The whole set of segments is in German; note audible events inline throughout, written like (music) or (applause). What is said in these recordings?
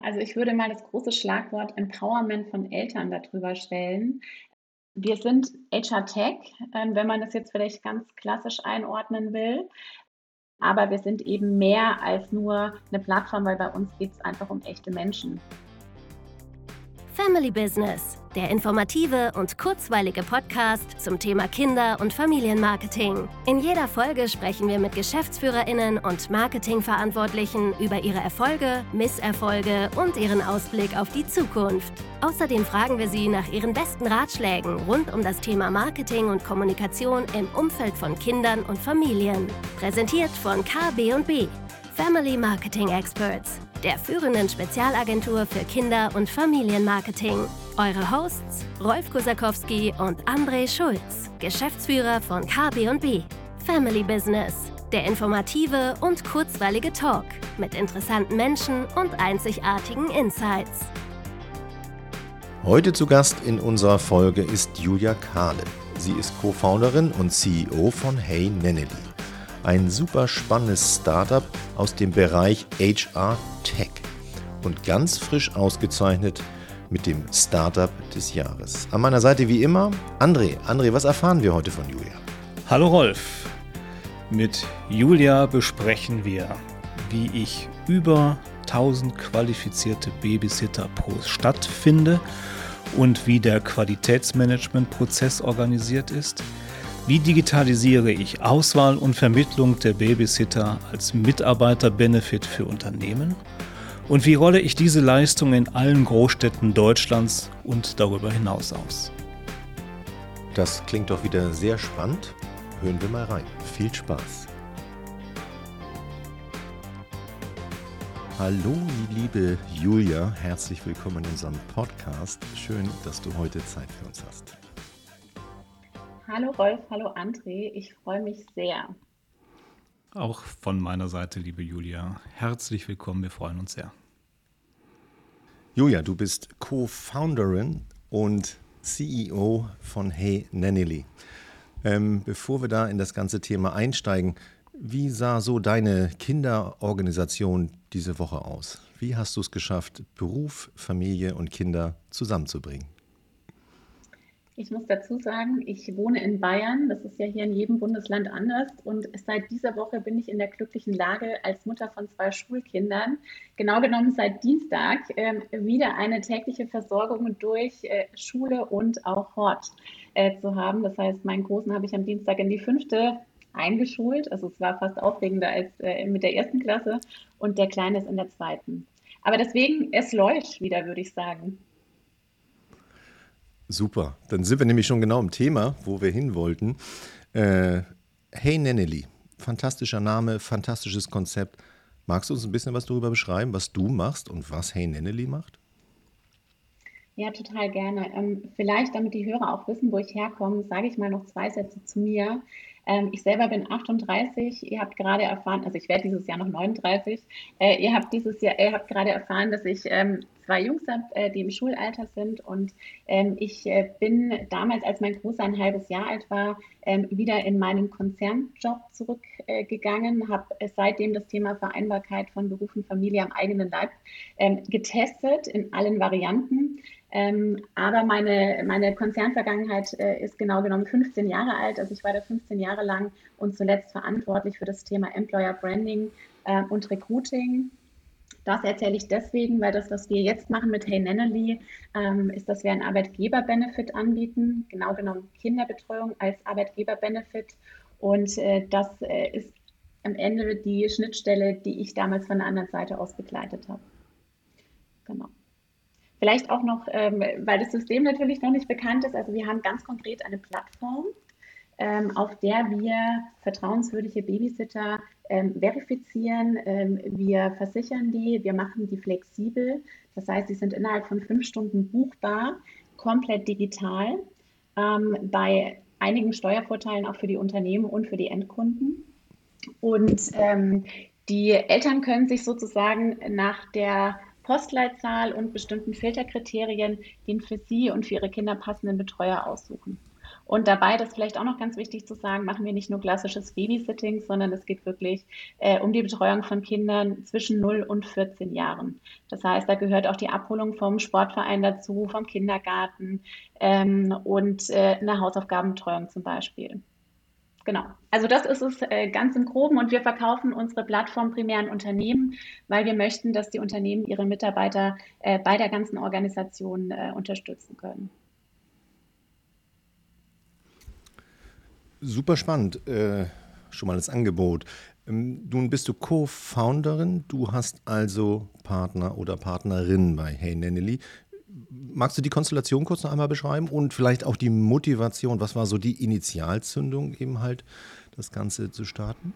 Also ich würde mal das große Schlagwort Empowerment von Eltern darüber stellen. Wir sind HR Tech, ähm, wenn man das jetzt vielleicht ganz klassisch einordnen will. Aber wir sind eben mehr als nur eine Plattform, weil bei uns geht es einfach um echte Menschen. Family Business, der informative und kurzweilige Podcast zum Thema Kinder- und Familienmarketing. In jeder Folge sprechen wir mit Geschäftsführerinnen und Marketingverantwortlichen über ihre Erfolge, Misserfolge und ihren Ausblick auf die Zukunft. Außerdem fragen wir sie nach ihren besten Ratschlägen rund um das Thema Marketing und Kommunikation im Umfeld von Kindern und Familien. Präsentiert von KB&B, Family Marketing Experts der führenden Spezialagentur für Kinder- und Familienmarketing. Eure Hosts Rolf Kosakowski und André Schulz, Geschäftsführer von KB&B. Family Business, der informative und kurzweilige Talk mit interessanten Menschen und einzigartigen Insights. Heute zu Gast in unserer Folge ist Julia Kahle. Sie ist Co-Founderin und CEO von Hey Nenneli ein super spannendes Startup aus dem Bereich HR Tech und ganz frisch ausgezeichnet mit dem Startup des Jahres. An meiner Seite wie immer André. André, was erfahren wir heute von Julia? Hallo Rolf. Mit Julia besprechen wir, wie ich über 1000 qualifizierte Babysitter pro Stadt finde und wie der Qualitätsmanagementprozess organisiert ist wie digitalisiere ich Auswahl und Vermittlung der Babysitter als Mitarbeiterbenefit für Unternehmen? Und wie rolle ich diese Leistung in allen Großstädten Deutschlands und darüber hinaus aus? Das klingt doch wieder sehr spannend. Hören wir mal rein. Viel Spaß. Hallo, liebe Julia, herzlich willkommen in unserem Podcast. Schön, dass du heute Zeit für uns hast. Hallo Rolf, hallo André, ich freue mich sehr. Auch von meiner Seite, liebe Julia, herzlich willkommen, wir freuen uns sehr. Julia, du bist Co-Founderin und CEO von Hey Nannily. Ähm, bevor wir da in das ganze Thema einsteigen, wie sah so deine Kinderorganisation diese Woche aus? Wie hast du es geschafft, Beruf, Familie und Kinder zusammenzubringen? Ich muss dazu sagen, ich wohne in Bayern. Das ist ja hier in jedem Bundesland anders. Und seit dieser Woche bin ich in der glücklichen Lage, als Mutter von zwei Schulkindern, genau genommen seit Dienstag, äh, wieder eine tägliche Versorgung durch äh, Schule und auch Hort äh, zu haben. Das heißt, meinen Großen habe ich am Dienstag in die fünfte eingeschult. Also es war fast aufregender als äh, mit der ersten Klasse. Und der Kleine ist in der zweiten. Aber deswegen, es läuft wieder, würde ich sagen. Super, dann sind wir nämlich schon genau im Thema, wo wir hin wollten. Äh, hey Nenneli, fantastischer Name, fantastisches Konzept. Magst du uns ein bisschen was darüber beschreiben, was du machst und was Hey Nenneli macht? Ja, total gerne. Ähm, vielleicht, damit die Hörer auch wissen, wo ich herkomme, sage ich mal noch zwei Sätze zu mir. Ähm, ich selber bin 38. Ihr habt gerade erfahren, also ich werde dieses Jahr noch 39. Äh, ihr habt dieses Jahr, ihr habt gerade erfahren, dass ich ähm, zwei Jungs habe, äh, die im Schulalter sind. Und ähm, ich äh, bin damals, als mein Großer ein halbes Jahr alt war, ähm, wieder in meinen Konzernjob zurückgegangen, äh, habe seitdem das Thema Vereinbarkeit von Beruf und Familie am eigenen Leib ähm, getestet in allen Varianten. Ähm, aber meine, meine Konzernvergangenheit äh, ist genau genommen 15 Jahre alt. Also ich war da 15 Jahre lang und zuletzt verantwortlich für das Thema Employer Branding äh, und Recruiting. Das erzähle ich deswegen, weil das, was wir jetzt machen mit Hey Nenneli, ähm, ist, dass wir einen Arbeitgeber-Benefit anbieten, genau genommen Kinderbetreuung als Arbeitgeber-Benefit. Und äh, das äh, ist am Ende die Schnittstelle, die ich damals von der anderen Seite aus begleitet habe. Genau. Vielleicht auch noch, ähm, weil das System natürlich noch nicht bekannt ist. Also wir haben ganz konkret eine Plattform, ähm, auf der wir vertrauenswürdige Babysitter ähm, verifizieren. Ähm, wir versichern die, wir machen die flexibel. Das heißt, sie sind innerhalb von fünf Stunden buchbar, komplett digital, ähm, bei einigen Steuervorteilen auch für die Unternehmen und für die Endkunden. Und ähm, die Eltern können sich sozusagen nach der Postleitzahl und bestimmten Filterkriterien den für sie und für ihre Kinder passenden Betreuer aussuchen. Und dabei, das ist vielleicht auch noch ganz wichtig zu sagen, machen wir nicht nur klassisches Babysitting, sondern es geht wirklich äh, um die Betreuung von Kindern zwischen 0 und 14 Jahren. Das heißt, da gehört auch die Abholung vom Sportverein dazu, vom Kindergarten ähm, und äh, eine Hausaufgabenbetreuung zum Beispiel. Genau. Also das ist es äh, ganz im Groben und wir verkaufen unsere Plattform primär an Unternehmen, weil wir möchten, dass die Unternehmen ihre Mitarbeiter äh, bei der ganzen Organisation äh, unterstützen können. Super spannend, äh, schon mal das Angebot. Ähm, nun bist du Co-Founderin, du hast also Partner oder Partnerin bei Hey Nenneli. Magst du die Konstellation kurz noch einmal beschreiben und vielleicht auch die Motivation? Was war so die Initialzündung, eben halt das Ganze zu starten?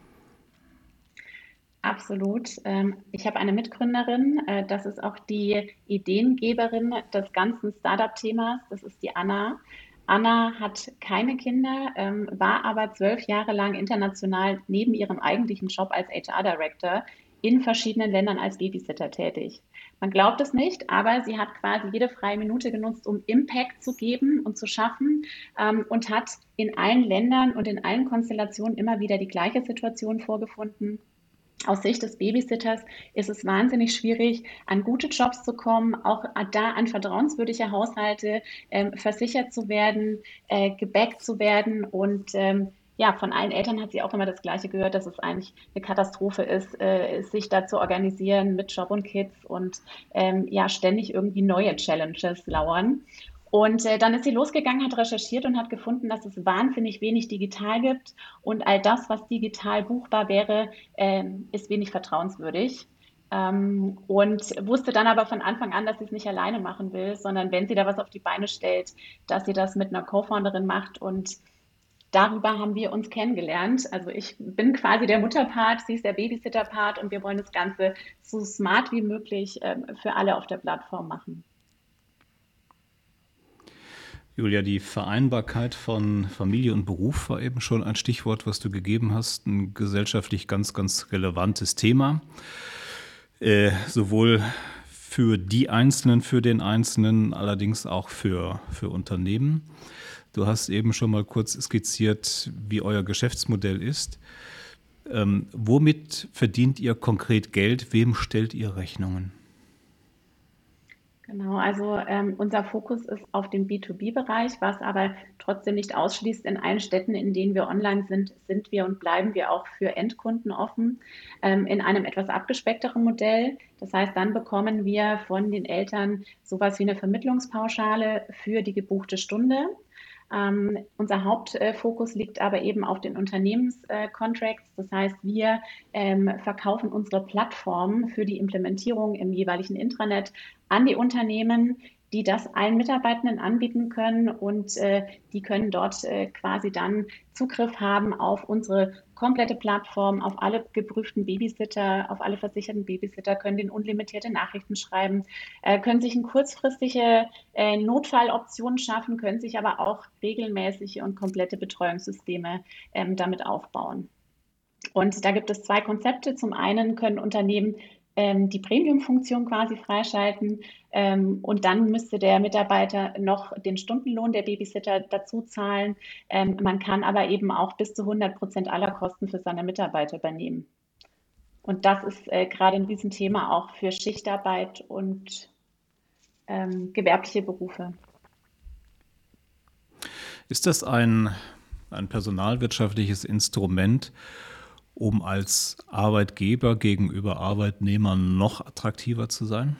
Absolut. Ähm, ich habe eine Mitgründerin, äh, das ist auch die Ideengeberin des ganzen Startup-Themas, das ist die Anna. Anna hat keine Kinder, ähm, war aber zwölf Jahre lang international neben ihrem eigentlichen Job als HR-Director in verschiedenen Ländern als Babysitter tätig. Man glaubt es nicht, aber sie hat quasi jede freie Minute genutzt, um Impact zu geben und zu schaffen ähm, und hat in allen Ländern und in allen Konstellationen immer wieder die gleiche Situation vorgefunden aus Sicht des Babysitters ist es wahnsinnig schwierig, an gute Jobs zu kommen, auch da an vertrauenswürdige Haushalte ähm, versichert zu werden, äh, gebackt zu werden. Und ähm, ja, von allen Eltern hat sie auch immer das Gleiche gehört, dass es eigentlich eine Katastrophe ist, äh, sich da zu organisieren mit Job und Kids und ähm, ja, ständig irgendwie neue Challenges lauern. Und äh, dann ist sie losgegangen, hat recherchiert und hat gefunden, dass es wahnsinnig wenig digital gibt. Und all das, was digital buchbar wäre, äh, ist wenig vertrauenswürdig. Ähm, und wusste dann aber von Anfang an, dass sie es nicht alleine machen will, sondern wenn sie da was auf die Beine stellt, dass sie das mit einer Co-Founderin macht. Und darüber haben wir uns kennengelernt. Also ich bin quasi der Mutterpart, sie ist der Babysitter-Part und wir wollen das Ganze so smart wie möglich äh, für alle auf der Plattform machen. Julia, die Vereinbarkeit von Familie und Beruf war eben schon ein Stichwort, was du gegeben hast. Ein gesellschaftlich ganz, ganz relevantes Thema. Äh, sowohl für die Einzelnen, für den Einzelnen, allerdings auch für, für Unternehmen. Du hast eben schon mal kurz skizziert, wie euer Geschäftsmodell ist. Ähm, womit verdient ihr konkret Geld? Wem stellt ihr Rechnungen? Genau, also ähm, unser Fokus ist auf dem B2B-Bereich, was aber trotzdem nicht ausschließt, in allen Städten, in denen wir online sind, sind wir und bleiben wir auch für Endkunden offen, ähm, in einem etwas abgespeckteren Modell. Das heißt, dann bekommen wir von den Eltern sowas wie eine Vermittlungspauschale für die gebuchte Stunde. Ähm, unser Hauptfokus liegt aber eben auf den Unternehmenscontracts. das heißt, wir ähm, verkaufen unsere Plattform für die Implementierung im jeweiligen Intranet an die Unternehmen, die das allen Mitarbeitenden anbieten können und äh, die können dort äh, quasi dann Zugriff haben auf unsere komplette Plattform, auf alle geprüften Babysitter, auf alle versicherten Babysitter, können den unlimitierte Nachrichten schreiben, äh, können sich eine kurzfristige äh, Notfalloption schaffen, können sich aber auch regelmäßige und komplette Betreuungssysteme ähm, damit aufbauen. Und da gibt es zwei Konzepte. Zum einen können Unternehmen ähm, die Premium-Funktion quasi freischalten ähm, und dann müsste der Mitarbeiter noch den Stundenlohn der Babysitter dazu zahlen. Ähm, man kann aber eben auch bis zu 100 Prozent aller Kosten für seine Mitarbeiter übernehmen. Und das ist äh, gerade in diesem Thema auch für Schichtarbeit und ähm, gewerbliche Berufe. Ist das ein, ein personalwirtschaftliches Instrument, um als Arbeitgeber gegenüber Arbeitnehmern noch attraktiver zu sein?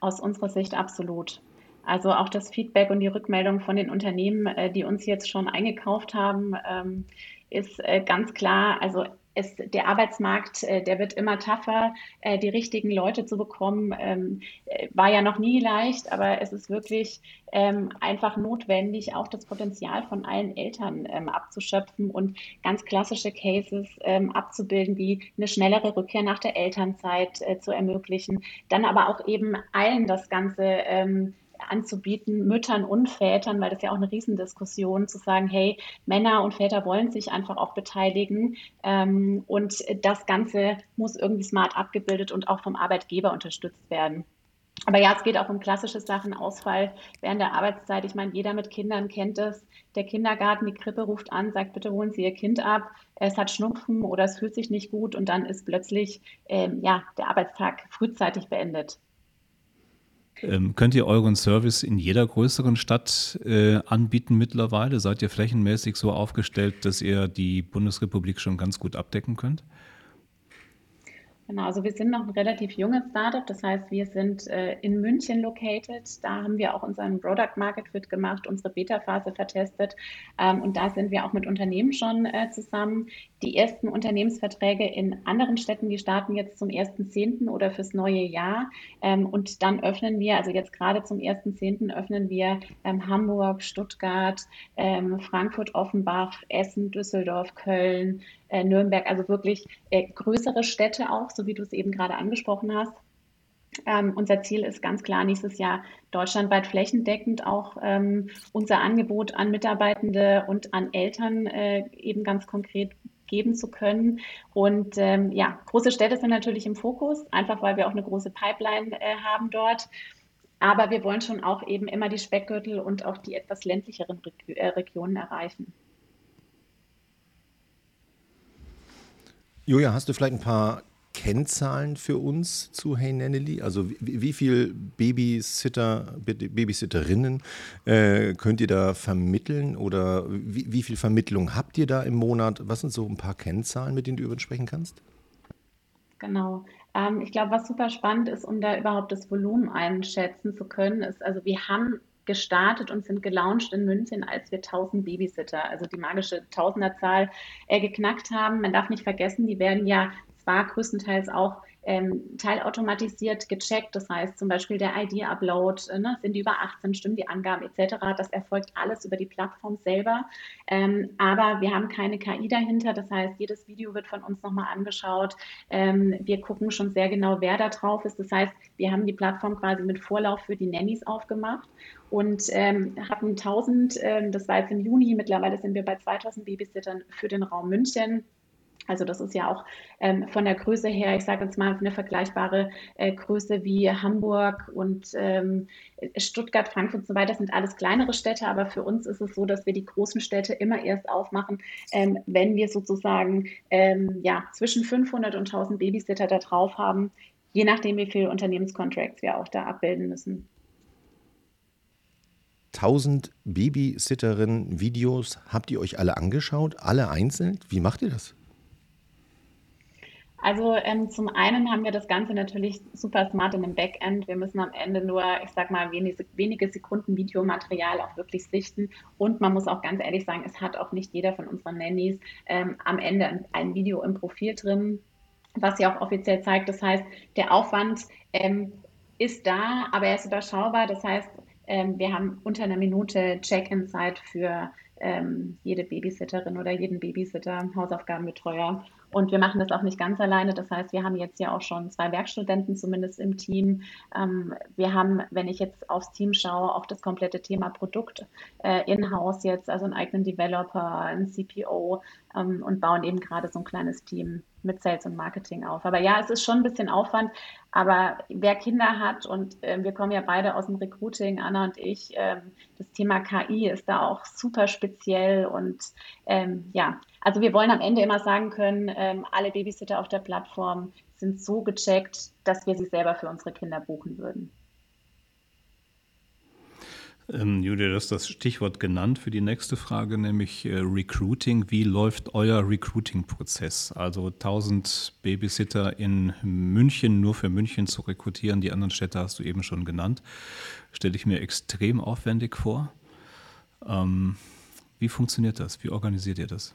Aus unserer Sicht absolut. Also auch das Feedback und die Rückmeldung von den Unternehmen, äh, die uns jetzt schon eingekauft haben, ähm, ist äh, ganz klar. Also es, der Arbeitsmarkt, äh, der wird immer tougher. Äh, die richtigen Leute zu bekommen, ähm, äh, war ja noch nie leicht, aber es ist wirklich ähm, einfach notwendig, auch das Potenzial von allen Eltern ähm, abzuschöpfen und ganz klassische Cases abzubilden, wie eine schnellere Rückkehr nach der Elternzeit zu ermöglichen. Dann aber auch eben allen das Ganze anzubieten, Müttern und Vätern, weil das ja auch eine Riesendiskussion, zu sagen, hey, Männer und Väter wollen sich einfach auch beteiligen ähm, und das Ganze muss irgendwie smart abgebildet und auch vom Arbeitgeber unterstützt werden. Aber ja, es geht auch um klassische Sachen, Ausfall während der Arbeitszeit. Ich meine, jeder mit Kindern kennt es. Der Kindergarten, die Krippe ruft an, sagt, bitte holen Sie Ihr Kind ab. Es hat Schnupfen oder es fühlt sich nicht gut und dann ist plötzlich ähm, ja, der Arbeitstag frühzeitig beendet. Ähm, könnt ihr euren Service in jeder größeren Stadt äh, anbieten mittlerweile? Seid ihr flächenmäßig so aufgestellt, dass ihr die Bundesrepublik schon ganz gut abdecken könnt? Genau, also wir sind noch ein relativ junges Startup, das heißt, wir sind äh, in München located. Da haben wir auch unseren Product Market Fit gemacht, unsere Beta-Phase vertestet ähm, und da sind wir auch mit Unternehmen schon äh, zusammen. Die ersten Unternehmensverträge in anderen Städten, die starten jetzt zum 1.10. oder fürs neue Jahr ähm, und dann öffnen wir, also jetzt gerade zum 1.10. öffnen wir ähm, Hamburg, Stuttgart, ähm, Frankfurt, Offenbach, Essen, Düsseldorf, Köln, äh, Nürnberg, also wirklich äh, größere Städte auch, so wie du es eben gerade angesprochen hast. Ähm, unser Ziel ist ganz klar, nächstes Jahr deutschlandweit flächendeckend auch ähm, unser Angebot an Mitarbeitende und an Eltern äh, eben ganz konkret geben zu können. Und ähm, ja, große Städte sind natürlich im Fokus, einfach weil wir auch eine große Pipeline äh, haben dort. Aber wir wollen schon auch eben immer die Speckgürtel und auch die etwas ländlicheren Reg äh, Regionen erreichen. Julia, hast du vielleicht ein paar Kennzahlen für uns zu Hey Nannily? Also wie, wie viel Babysitter, Babysitterinnen äh, könnt ihr da vermitteln oder wie, wie viel Vermittlung habt ihr da im Monat? Was sind so ein paar Kennzahlen, mit denen du über sprechen kannst? Genau. Ähm, ich glaube, was super spannend ist, um da überhaupt das Volumen einschätzen zu können, ist, also wir haben gestartet und sind gelauncht in München, als wir 1000 Babysitter, also die magische Tausenderzahl, äh, geknackt haben. Man darf nicht vergessen, die werden ja zwar größtenteils auch ähm, teilautomatisiert gecheckt. Das heißt zum Beispiel der ID-Upload, äh, ne, sind die über 18, stimmen die Angaben etc. Das erfolgt alles über die Plattform selber. Ähm, aber wir haben keine KI dahinter. Das heißt, jedes Video wird von uns nochmal angeschaut. Ähm, wir gucken schon sehr genau, wer da drauf ist. Das heißt, wir haben die Plattform quasi mit Vorlauf für die Nannies aufgemacht und ähm, hatten 1000, ähm, das war jetzt im Juni, mittlerweile sind wir bei 2000 Babysittern für den Raum München. Also das ist ja auch ähm, von der Größe her, ich sage jetzt mal, eine vergleichbare äh, Größe wie Hamburg und ähm, Stuttgart, Frankfurt und so weiter. Das sind alles kleinere Städte, aber für uns ist es so, dass wir die großen Städte immer erst aufmachen, ähm, wenn wir sozusagen ähm, ja, zwischen 500 und 1000 Babysitter da drauf haben, je nachdem, wie viele Unternehmenscontracts wir auch da abbilden müssen. 1000 Babysitterinnen-Videos habt ihr euch alle angeschaut, alle einzeln? Wie macht ihr das? Also ähm, zum einen haben wir das Ganze natürlich super smart in dem Backend. Wir müssen am Ende nur, ich sag mal, wenige, wenige Sekunden Videomaterial auch wirklich sichten. Und man muss auch ganz ehrlich sagen, es hat auch nicht jeder von unseren Nannies ähm, am Ende ein, Video im Profil drin, was ja auch offiziell zeigt. Das heißt, der Aufwand ähm, ist da, aber er ist überschaubar. Das heißt, ähm, wir haben unter einer Minute Check-in-Zeit für ähm, jede Babysitterin oder jeden Babysitter, Hausaufgabenbetreuer. Und wir machen das auch nicht ganz alleine. Das heißt, wir haben jetzt ja auch schon zwei Werkstudenten zumindest im Team. Ähm, wir haben, wenn ich jetzt aufs Team schaue, auch das komplette Thema Produkt äh, in-house jetzt, also einen eigenen Developer, einen CPO ähm, und bauen eben gerade so ein kleines Team mit Sales und Marketing auf. Aber ja, es ist schon ein bisschen Aufwand. Aber wer Kinder hat und äh, wir kommen ja beide aus dem Recruiting, Anna und ich, ähm, das Thema KI ist da auch super speziell und ähm, ja, also wir wollen am Ende immer sagen können, ähm, alle Babysitter auf der Plattform sind so gecheckt, dass wir sie selber für unsere Kinder buchen würden. Ähm, Julia, du hast das Stichwort genannt für die nächste Frage, nämlich äh, Recruiting. Wie läuft euer Recruiting-Prozess? Also 1000 Babysitter in München nur für München zu rekrutieren, die anderen Städte hast du eben schon genannt, stelle ich mir extrem aufwendig vor. Ähm, wie funktioniert das? Wie organisiert ihr das?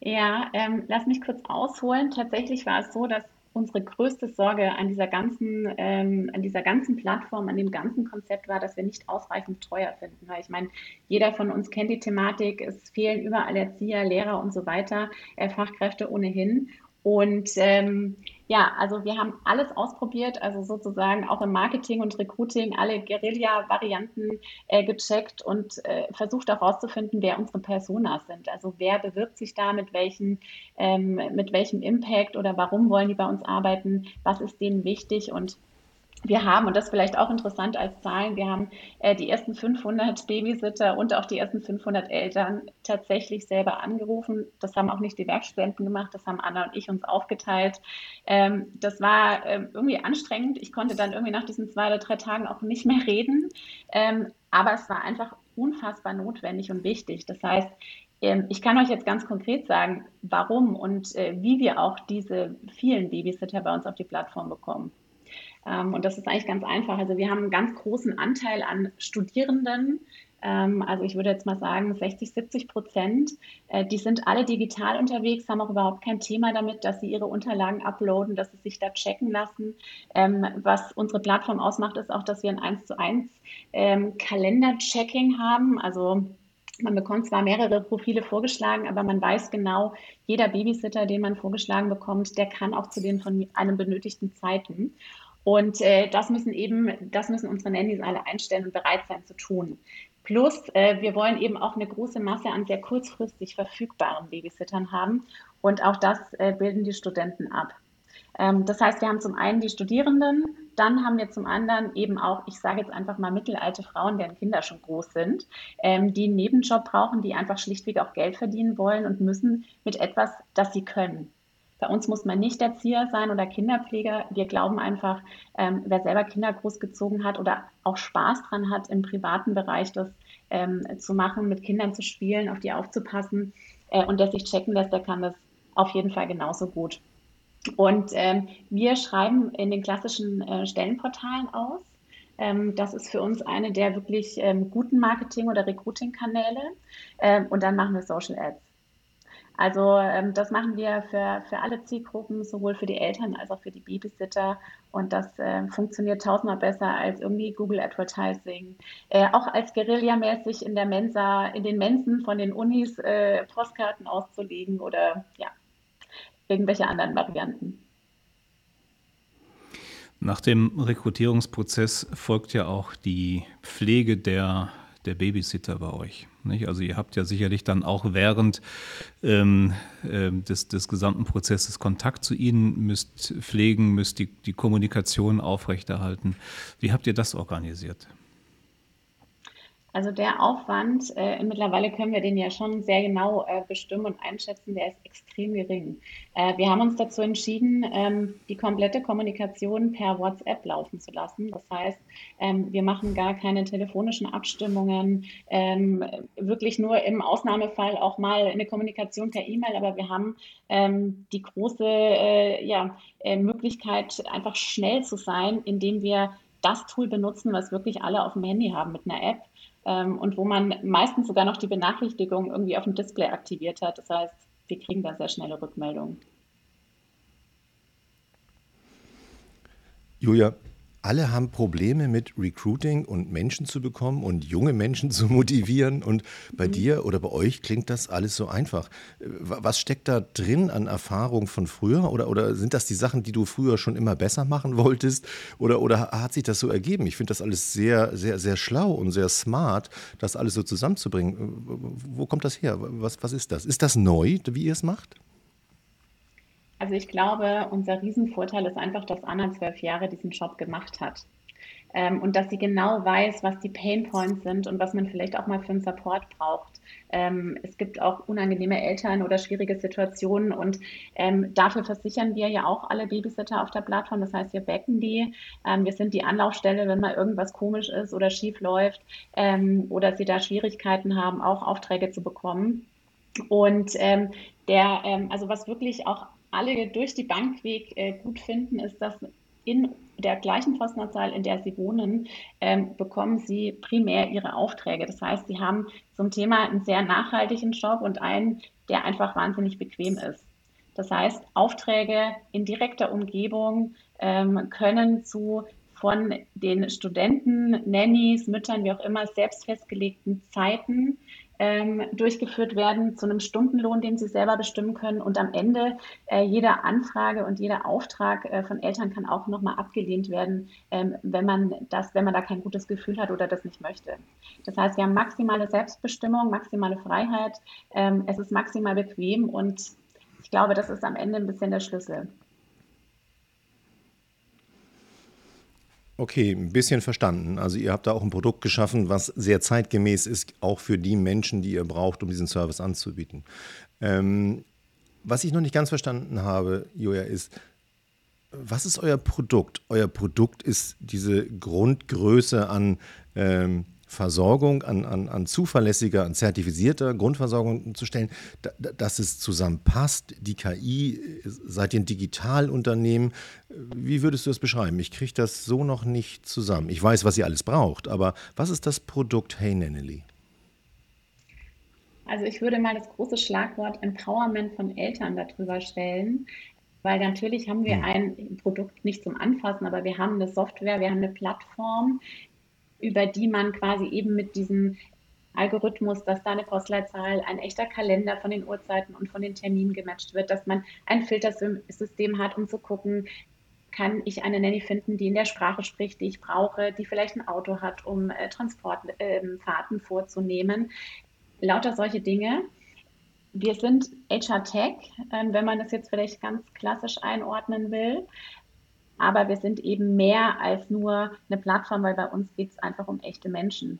Ja, ähm, lass mich kurz ausholen. Tatsächlich war es so, dass unsere größte Sorge an dieser ganzen, ähm, an dieser ganzen Plattform, an dem ganzen Konzept war, dass wir nicht ausreichend Treuer finden. Weil ich meine, jeder von uns kennt die Thematik, es fehlen überall Erzieher, Lehrer und so weiter, äh, Fachkräfte ohnehin. Und ähm, ja, also wir haben alles ausprobiert, also sozusagen auch im Marketing und Recruiting alle Guerilla-Varianten äh, gecheckt und äh, versucht auch herauszufinden, wer unsere Personas sind. Also wer bewirbt sich da, mit, welchen, ähm, mit welchem Impact oder warum wollen die bei uns arbeiten, was ist denen wichtig und wir haben, und das vielleicht auch interessant als Zahlen, wir haben äh, die ersten 500 Babysitter und auch die ersten 500 Eltern tatsächlich selber angerufen. Das haben auch nicht die Werkstudenten gemacht, das haben Anna und ich uns aufgeteilt. Ähm, das war ähm, irgendwie anstrengend. Ich konnte dann irgendwie nach diesen zwei oder drei Tagen auch nicht mehr reden. Ähm, aber es war einfach unfassbar notwendig und wichtig. Das heißt, ähm, ich kann euch jetzt ganz konkret sagen, warum und äh, wie wir auch diese vielen Babysitter bei uns auf die Plattform bekommen. Ähm, und das ist eigentlich ganz einfach. Also wir haben einen ganz großen Anteil an Studierenden. Ähm, also ich würde jetzt mal sagen 60, 70 Prozent. Äh, die sind alle digital unterwegs, haben auch überhaupt kein Thema damit, dass sie ihre Unterlagen uploaden, dass sie sich da checken lassen. Ähm, was unsere Plattform ausmacht, ist auch, dass wir ein 1 zu 1 Kalender-Checking haben. Also man bekommt zwar mehrere Profile vorgeschlagen, aber man weiß genau, jeder Babysitter, den man vorgeschlagen bekommt, der kann auch zu den von einem benötigten Zeiten. Und äh, das müssen eben, das müssen unsere Nannies alle einstellen und bereit sein zu tun. Plus, äh, wir wollen eben auch eine große Masse an sehr kurzfristig verfügbaren Babysittern haben. Und auch das äh, bilden die Studenten ab. Ähm, das heißt, wir haben zum einen die Studierenden, dann haben wir zum anderen eben auch, ich sage jetzt einfach mal mittelalte Frauen, deren Kinder schon groß sind, ähm, die einen Nebenjob brauchen, die einfach schlichtweg auch Geld verdienen wollen und müssen mit etwas, das sie können. Bei uns muss man nicht Erzieher sein oder Kinderpfleger. Wir glauben einfach, ähm, wer selber Kinder großgezogen hat oder auch Spaß dran hat, im privaten Bereich das ähm, zu machen, mit Kindern zu spielen, auf die aufzupassen äh, und der sich checken lässt, der kann das auf jeden Fall genauso gut. Und ähm, wir schreiben in den klassischen äh, Stellenportalen aus. Ähm, das ist für uns eine der wirklich ähm, guten Marketing- oder Recruiting-Kanäle. Ähm, und dann machen wir Social Ads. Also ähm, das machen wir für, für alle Zielgruppen, sowohl für die Eltern als auch für die Babysitter. Und das äh, funktioniert tausendmal besser als irgendwie Google Advertising. Äh, auch als Guerilla-mäßig in der Mensa, in den Mensen von den Unis äh, Postkarten auszulegen oder ja, irgendwelche anderen Varianten. Nach dem Rekrutierungsprozess folgt ja auch die Pflege der der Babysitter bei euch. Nicht? Also ihr habt ja sicherlich dann auch während ähm, äh, des, des gesamten Prozesses Kontakt zu ihnen, müsst pflegen, müsst die, die Kommunikation aufrechterhalten. Wie habt ihr das organisiert? Also der Aufwand, äh, mittlerweile können wir den ja schon sehr genau äh, bestimmen und einschätzen, der ist extrem gering. Äh, wir haben uns dazu entschieden, ähm, die komplette Kommunikation per WhatsApp laufen zu lassen. Das heißt, ähm, wir machen gar keine telefonischen Abstimmungen, ähm, wirklich nur im Ausnahmefall auch mal eine Kommunikation per E-Mail, aber wir haben ähm, die große äh, ja, äh, Möglichkeit, einfach schnell zu sein, indem wir das Tool benutzen, was wirklich alle auf dem Handy haben mit einer App ähm, und wo man meistens sogar noch die Benachrichtigung irgendwie auf dem Display aktiviert hat. Das heißt, wir kriegen da sehr schnelle Rückmeldungen. Julia, alle haben Probleme mit Recruiting und Menschen zu bekommen und junge Menschen (laughs) zu motivieren. Und bei mhm. dir oder bei euch klingt das alles so einfach. Was steckt da drin an Erfahrung von früher? Oder, oder sind das die Sachen, die du früher schon immer besser machen wolltest? Oder, oder hat sich das so ergeben? Ich finde das alles sehr, sehr, sehr schlau und sehr smart, das alles so zusammenzubringen. Wo kommt das her? Was, was ist das? Ist das neu, wie ihr es macht? Also ich glaube, unser Riesenvorteil ist einfach, dass Anna zwölf Jahre diesen Job gemacht hat. Ähm, und dass sie genau weiß, was die Pain Points sind und was man vielleicht auch mal für einen Support braucht. Ähm, es gibt auch unangenehme Eltern oder schwierige Situationen und ähm, dafür versichern wir ja auch alle Babysitter auf der Plattform. Das heißt, wir backen die. Ähm, wir sind die Anlaufstelle, wenn mal irgendwas komisch ist oder schief läuft ähm, oder sie da Schwierigkeiten haben, auch Aufträge zu bekommen. Und ähm, der, also was wirklich auch alle durch die Bankweg äh, gut finden, ist, dass in der gleichen Postleitzahl, in der sie wohnen, ähm, bekommen sie primär ihre Aufträge. Das heißt, sie haben zum Thema einen sehr nachhaltigen Job und einen, der einfach wahnsinnig bequem ist. Das heißt, Aufträge in direkter Umgebung ähm, können zu von den Studenten, Nannies, Müttern, wie auch immer, selbst festgelegten Zeiten ähm, durchgeführt werden zu einem Stundenlohn, den sie selber bestimmen können. Und am Ende äh, jeder Anfrage und jeder Auftrag äh, von Eltern kann auch nochmal abgelehnt werden, ähm, wenn man das, wenn man da kein gutes Gefühl hat oder das nicht möchte. Das heißt, wir haben maximale Selbstbestimmung, maximale Freiheit. Ähm, es ist maximal bequem und ich glaube, das ist am Ende ein bisschen der Schlüssel. Okay, ein bisschen verstanden. Also ihr habt da auch ein Produkt geschaffen, was sehr zeitgemäß ist, auch für die Menschen, die ihr braucht, um diesen Service anzubieten. Ähm, was ich noch nicht ganz verstanden habe, Joja, ist, was ist euer Produkt? Euer Produkt ist diese Grundgröße an ähm, Versorgung, an, an, an zuverlässiger, an zertifizierter Grundversorgung zu stellen, da, dass es zusammenpasst. Die KI, seid ihr ein Digitalunternehmen? Wie würdest du das beschreiben? Ich kriege das so noch nicht zusammen. Ich weiß, was ihr alles braucht, aber was ist das Produkt Hey Nenneli? Also ich würde mal das große Schlagwort Empowerment von Eltern darüber stellen. Weil natürlich haben wir hm. ein Produkt nicht zum Anfassen, aber wir haben eine Software, wir haben eine Plattform, über die man quasi eben mit diesem Algorithmus, dass da eine Postleitzahl, ein echter Kalender von den Uhrzeiten und von den Terminen gematcht wird, dass man ein Filtersystem hat, um zu gucken, kann ich eine Nanny finden, die in der Sprache spricht, die ich brauche, die vielleicht ein Auto hat, um Transportfahrten äh, vorzunehmen. Lauter solche Dinge. Wir sind HR Tech, äh, wenn man das jetzt vielleicht ganz klassisch einordnen will. Aber wir sind eben mehr als nur eine Plattform, weil bei uns geht es einfach um echte Menschen.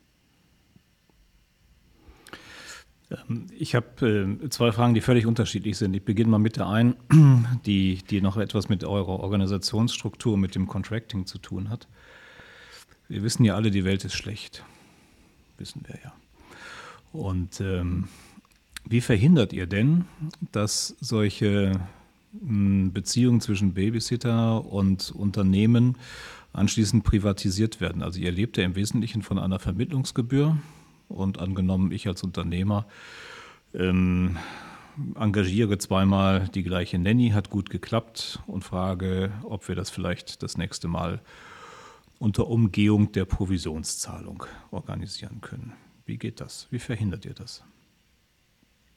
Ähm, ich habe äh, zwei Fragen, die völlig unterschiedlich sind. Ich beginne mal mit der einen, (clears throat) die, die noch etwas mit eurer Organisationsstruktur, mit dem Contracting zu tun hat. Wir wissen ja alle, die Welt ist schlecht. Wissen wir ja. Und ähm, wie verhindert ihr denn, dass solche Beziehungen zwischen Babysitter und Unternehmen anschließend privatisiert werden. Also ihr lebt ja im Wesentlichen von einer Vermittlungsgebühr und angenommen, ich als Unternehmer ähm, engagiere zweimal die gleiche Nanny, hat gut geklappt und frage, ob wir das vielleicht das nächste Mal unter Umgehung der Provisionszahlung organisieren können. Wie geht das? Wie verhindert ihr das?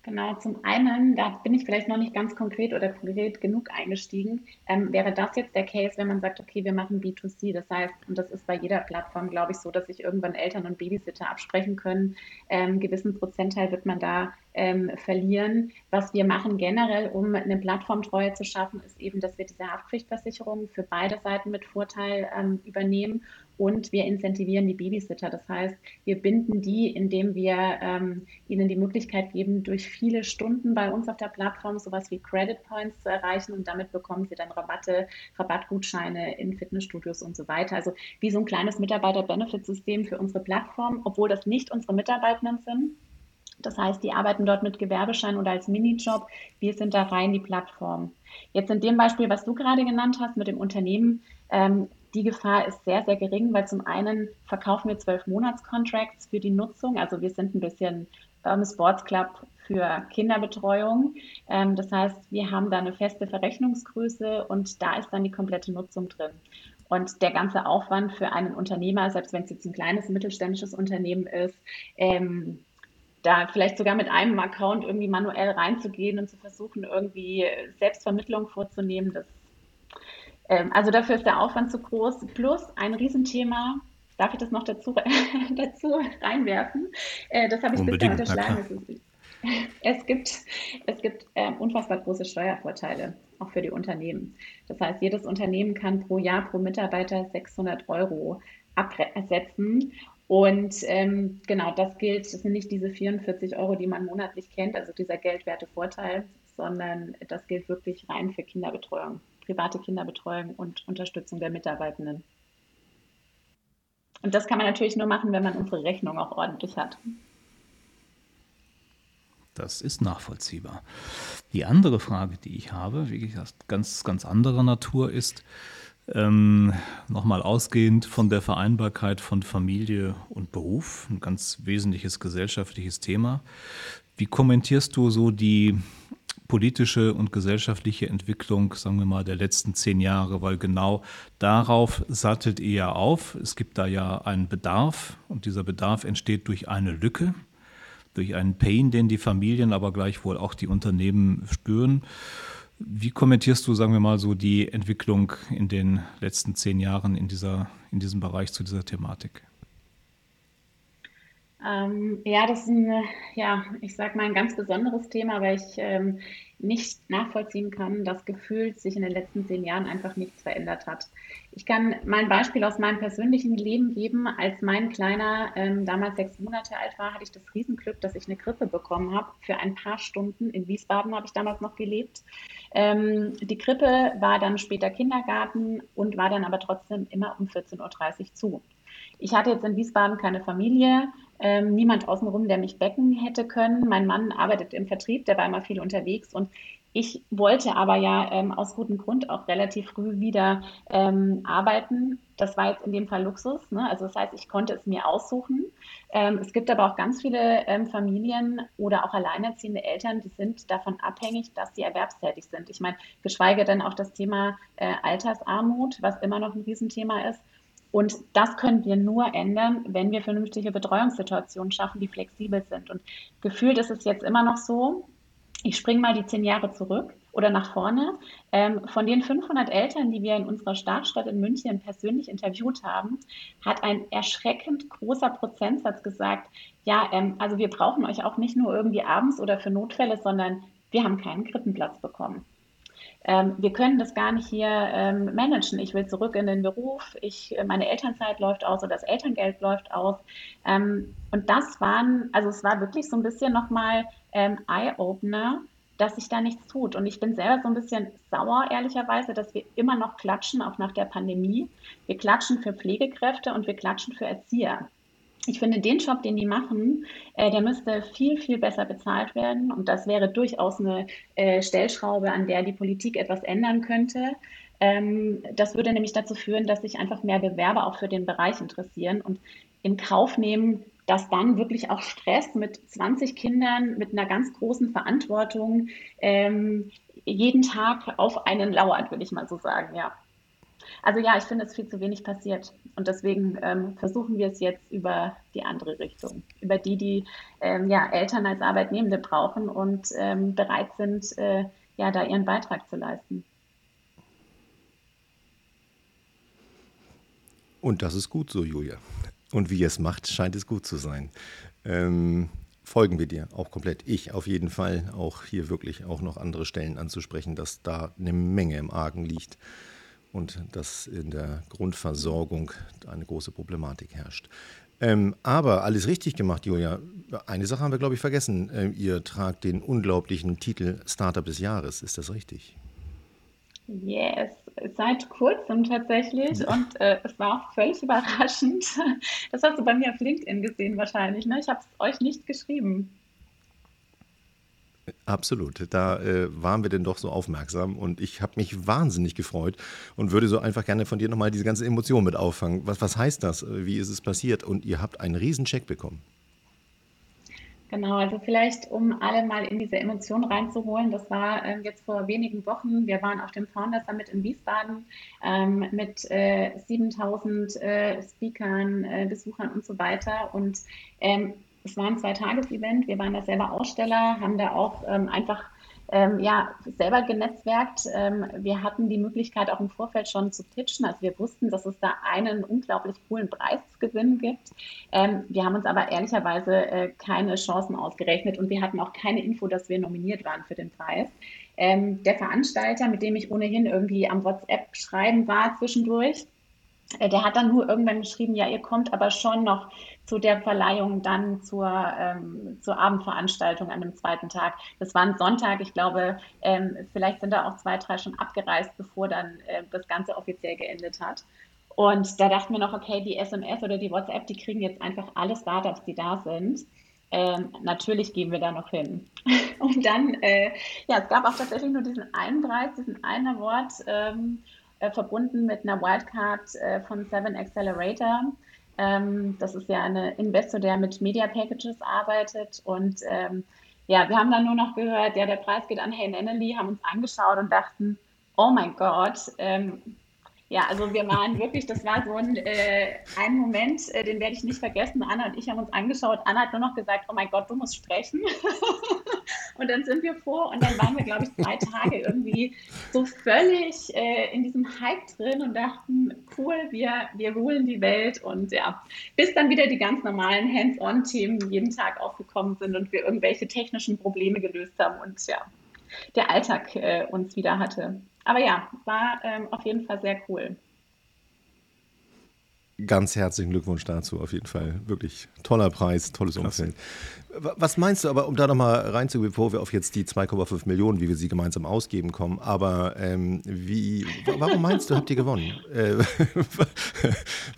Genau, zum einen, da bin ich vielleicht noch nicht ganz konkret oder konkret genug eingestiegen, ähm, wäre das jetzt der Case, wenn man sagt, okay, wir machen B2C. Das heißt, und das ist bei jeder Plattform, glaube ich, so, dass sich irgendwann Eltern und Babysitter absprechen können. Ähm, gewissen Prozentteil wird man da ähm, verlieren. Was wir machen generell, um eine Plattformtreue zu schaffen, ist eben, dass wir diese Haftpflichtversicherung für beide Seiten mit Vorteil ähm, übernehmen und wir incentivieren die Babysitter. Das heißt, wir binden die, indem wir ähm, ihnen die Möglichkeit geben, durch viele Stunden bei uns auf der Plattform sowas wie Credit Points zu erreichen und damit bekommen sie dann Rabatte, Rabattgutscheine in Fitnessstudios und so weiter. Also wie so ein kleines Mitarbeiter-Benefit-System für unsere Plattform, obwohl das nicht unsere Mitarbeitenden sind. Das heißt, die arbeiten dort mit Gewerbeschein oder als Minijob. Wir sind da rein die Plattform. Jetzt in dem Beispiel, was du gerade genannt hast mit dem Unternehmen, ähm, die Gefahr ist sehr, sehr gering, weil zum einen verkaufen wir zwölf Monats-Contracts für die Nutzung. Also wir sind ein bisschen Urban Sports Club für Kinderbetreuung. Ähm, das heißt, wir haben da eine feste Verrechnungsgröße und da ist dann die komplette Nutzung drin. Und der ganze Aufwand für einen Unternehmer, selbst wenn es jetzt ein kleines mittelständisches Unternehmen ist, ähm, da vielleicht sogar mit einem Account irgendwie manuell reinzugehen und zu versuchen, irgendwie Selbstvermittlung vorzunehmen, das ähm, also dafür ist der Aufwand zu groß. Plus ein Riesenthema, darf ich das noch dazu, (laughs) dazu reinwerfen? Äh, das habe ich Unbedingt, bisher unterschlagen. Es gibt, es gibt äh, unfassbar große Steuervorteile, auch für die Unternehmen. Das heißt, jedes Unternehmen kann pro Jahr pro Mitarbeiter 600 Euro absetzen. Und ähm, genau, das gilt, das sind nicht diese 44 Euro, die man monatlich kennt, also dieser geldwerte Vorteil, sondern das gilt wirklich rein für Kinderbetreuung private Kinderbetreuung und Unterstützung der Mitarbeitenden. Und das kann man natürlich nur machen, wenn man unsere Rechnung auch ordentlich hat. Das ist nachvollziehbar. Die andere Frage, die ich habe, wie gesagt, ganz, ganz anderer Natur ist, ähm, nochmal ausgehend von der Vereinbarkeit von Familie und Beruf, ein ganz wesentliches gesellschaftliches Thema. Wie kommentierst du so die politische und gesellschaftliche Entwicklung, sagen wir mal, der letzten zehn Jahre, weil genau darauf sattelt ihr ja auf. Es gibt da ja einen Bedarf und dieser Bedarf entsteht durch eine Lücke, durch einen Pain, den die Familien, aber gleichwohl auch die Unternehmen spüren. Wie kommentierst du, sagen wir mal, so die Entwicklung in den letzten zehn Jahren in, dieser, in diesem Bereich zu dieser Thematik? Ähm, ja, das ist ein, ja, ich sag mal ein ganz besonderes Thema, weil ich ähm, nicht nachvollziehen kann, dass gefühlt sich in den letzten zehn Jahren einfach nichts verändert hat. Ich kann mal ein Beispiel aus meinem persönlichen Leben geben. Als mein Kleiner ähm, damals sechs Monate alt war, hatte ich das Riesenglück, dass ich eine Grippe bekommen habe. Für ein paar Stunden in Wiesbaden habe ich damals noch gelebt. Ähm, die Krippe war dann später Kindergarten und war dann aber trotzdem immer um 14.30 Uhr zu. Ich hatte jetzt in Wiesbaden keine Familie, ähm, niemand außenrum, der mich becken hätte können. Mein Mann arbeitet im Vertrieb, der war immer viel unterwegs und ich wollte aber ja ähm, aus gutem Grund auch relativ früh wieder ähm, arbeiten. Das war jetzt in dem Fall Luxus. Ne? Also das heißt, ich konnte es mir aussuchen. Ähm, es gibt aber auch ganz viele ähm, Familien oder auch alleinerziehende Eltern, die sind davon abhängig, dass sie erwerbstätig sind. Ich meine, geschweige denn auch das Thema äh, Altersarmut, was immer noch ein Riesenthema ist. Und das können wir nur ändern, wenn wir vernünftige Betreuungssituationen schaffen, die flexibel sind. Und gefühlt ist es jetzt immer noch so, ich springe mal die zehn Jahre zurück oder nach vorne. Ähm, von den 500 Eltern, die wir in unserer Startstadt in München persönlich interviewt haben, hat ein erschreckend großer Prozentsatz gesagt, ja, ähm, also wir brauchen euch auch nicht nur irgendwie abends oder für Notfälle, sondern wir haben keinen Krippenplatz bekommen ähm, wir können das gar nicht hier ähm, managen. Ich will zurück in den Beruf, ich, äh, meine Elternzeit läuft aus oder das Elterngeld läuft aus. Ähm, und das waren, also es war wirklich so ein bisschen nochmal ähm, Eye-Opener, dass sich da nichts tut. Und ich bin selber so ein bisschen sauer, ehrlicherweise, dass wir immer noch klatschen, auch nach der Pandemie. Wir klatschen für Pflegekräfte und wir klatschen für Erzieher ich finde, den Job, den die machen, äh, der müsste viel, viel besser bezahlt werden. Und das wäre durchaus eine äh, Stellschraube, an der die Politik etwas ändern könnte. Ähm, das würde nämlich dazu führen, dass sich einfach mehr Bewerber auch für den Bereich interessieren und in Kauf nehmen, dass dann wirklich auch Stress mit 20 Kindern, mit einer ganz großen Verantwortung ähm, jeden Tag auf einen lauert, würde ich mal so sagen, ja. Also ja, ich finde, es viel zu wenig passiert. Und deswegen ähm, versuchen wir es jetzt über die andere Richtung, über die, die ähm, ja, Eltern als Arbeitnehmende brauchen und ähm, bereit sind, äh, ja, da ihren Beitrag zu leisten. Und das ist gut so, Julia. Und wie ihr es macht, scheint es gut zu sein. Ähm, folgen wir dir auch komplett. Ich auf jeden Fall auch hier wirklich auch noch andere Stellen anzusprechen, dass da eine Menge im Argen liegt und dass in der Grundversorgung eine große Problematik herrscht. Ähm, aber alles richtig gemacht, Julia. Eine Sache haben wir, glaube ich, vergessen. Ähm, ihr tragt den unglaublichen Titel Startup des Jahres. Ist das richtig? Yes, seit kurzem tatsächlich. Und äh, es war auch völlig überraschend. (laughs) Das hast du bei mir auf LinkedIn gesehen wahrscheinlich. Ne? Ich habe es euch nicht geschrieben. Absolut. Da äh, waren wir denn doch so aufmerksam und ich habe mich wahnsinnig gefreut und würde so einfach gerne von dir nochmal diese ganze Emotion mit auffangen. Was, was heißt das? Wie ist es passiert? Und ihr habt einen Riesencheck bekommen. Genau, also vielleicht, um alle mal in diese Emotion reinzuholen, das war ähm, jetzt vor wenigen Wochen, wir waren auf dem Founder Summit in Wiesbaden ähm, mit äh, 7000 äh, Speakern, äh, Besuchern und so weiter und ähm, es war ein Zwei-Tages-Event. Wir waren da selber Aussteller, haben da auch ähm, einfach ähm, ja, selber genetzwerkt. Ähm, wir hatten die Möglichkeit auch im Vorfeld schon zu pitchen. Also wir wussten, dass es da einen unglaublich coolen Preis zu gewinnen gibt. Ähm, wir haben uns aber ehrlicherweise äh, keine Chancen ausgerechnet und wir hatten auch keine Info, dass wir nominiert waren für den Preis. Ähm, der Veranstalter, mit dem ich ohnehin irgendwie am WhatsApp schreiben war zwischendurch, äh, der hat dann nur irgendwann geschrieben, ja, ihr kommt aber schon noch zu der Verleihung dann zur, ähm, zur Abendveranstaltung an dem zweiten Tag. Das war ein Sonntag, ich glaube, ähm, vielleicht sind da auch zwei, drei schon abgereist, bevor dann äh, das Ganze offiziell geendet hat. Und da dachten wir noch, okay, die SMS oder die WhatsApp, die kriegen jetzt einfach alle Startups, die da sind. Ähm, natürlich gehen wir da noch hin. (laughs) Und dann, äh, ja, es gab auch tatsächlich nur diesen einen Preis, diesen einen Award. Ähm, äh, verbunden mit einer Wildcard äh, von Seven Accelerator. Ähm, das ist ja ein Investor, der mit Media Packages arbeitet. Und ähm, ja, wir haben dann nur noch gehört, ja, der Preis geht an Hey Nennely, haben uns angeschaut und dachten, oh mein Gott, ähm, ja, also wir waren wirklich, das war so ein, äh, ein Moment, äh, den werde ich nicht vergessen. Anna und ich haben uns angeschaut. Anna hat nur noch gesagt, oh mein Gott, du musst sprechen. (laughs) Und dann sind wir vor und dann waren wir, glaube ich, zwei Tage irgendwie so völlig äh, in diesem Hype drin und dachten, cool, wir, wir rulen die Welt. Und ja, bis dann wieder die ganz normalen Hands-on-Themen jeden Tag aufgekommen sind und wir irgendwelche technischen Probleme gelöst haben und ja, der Alltag äh, uns wieder hatte. Aber ja, war ähm, auf jeden Fall sehr cool. Ganz herzlichen Glückwunsch dazu, auf jeden Fall. Wirklich toller Preis, tolles Umfeld. Was meinst du aber, um da nochmal reinzugehen, bevor wir auf jetzt die 2,5 Millionen, wie wir sie gemeinsam ausgeben, kommen, aber ähm, wie, warum meinst du, habt ihr gewonnen? Äh,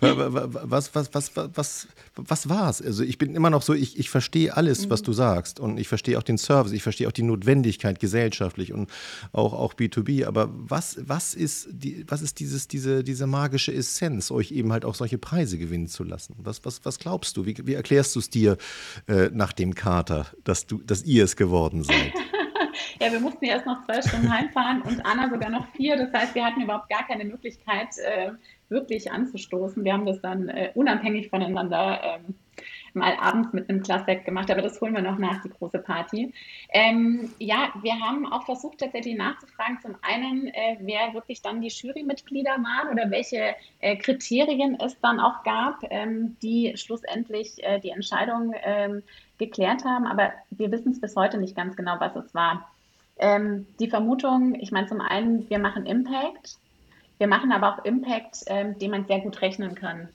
(laughs) was, was, was, was, was war's? Also ich bin immer noch so, ich, ich verstehe alles, was du sagst und ich verstehe auch den Service, ich verstehe auch die Notwendigkeit gesellschaftlich und auch, auch B2B, aber was, was ist, die, was ist dieses, diese, diese magische Essenz, euch eben halt auch solche Preise gewinnen zu lassen? Was, was, was glaubst du? Wie, wie erklärst du es dir äh, nach dem dem Kater, dass, du, dass ihr es geworden seid? (laughs) ja, wir mussten erst noch zwei Stunden heimfahren und Anna sogar noch vier. Das heißt, wir hatten überhaupt gar keine Möglichkeit, äh, wirklich anzustoßen. Wir haben das dann äh, unabhängig voneinander ähm, mal abends mit einem Glas gemacht, aber das holen wir noch nach, die große Party. Ähm, ja, wir haben auch versucht tatsächlich nachzufragen, zum einen, äh, wer wirklich dann die Jurymitglieder waren oder welche äh, Kriterien es dann auch gab, ähm, die schlussendlich äh, die Entscheidung ähm, geklärt haben, aber wir wissen es bis heute nicht ganz genau, was es war. Ähm, die Vermutung, ich meine zum einen, wir machen Impact, wir machen aber auch Impact, ähm, den man sehr gut rechnen kann.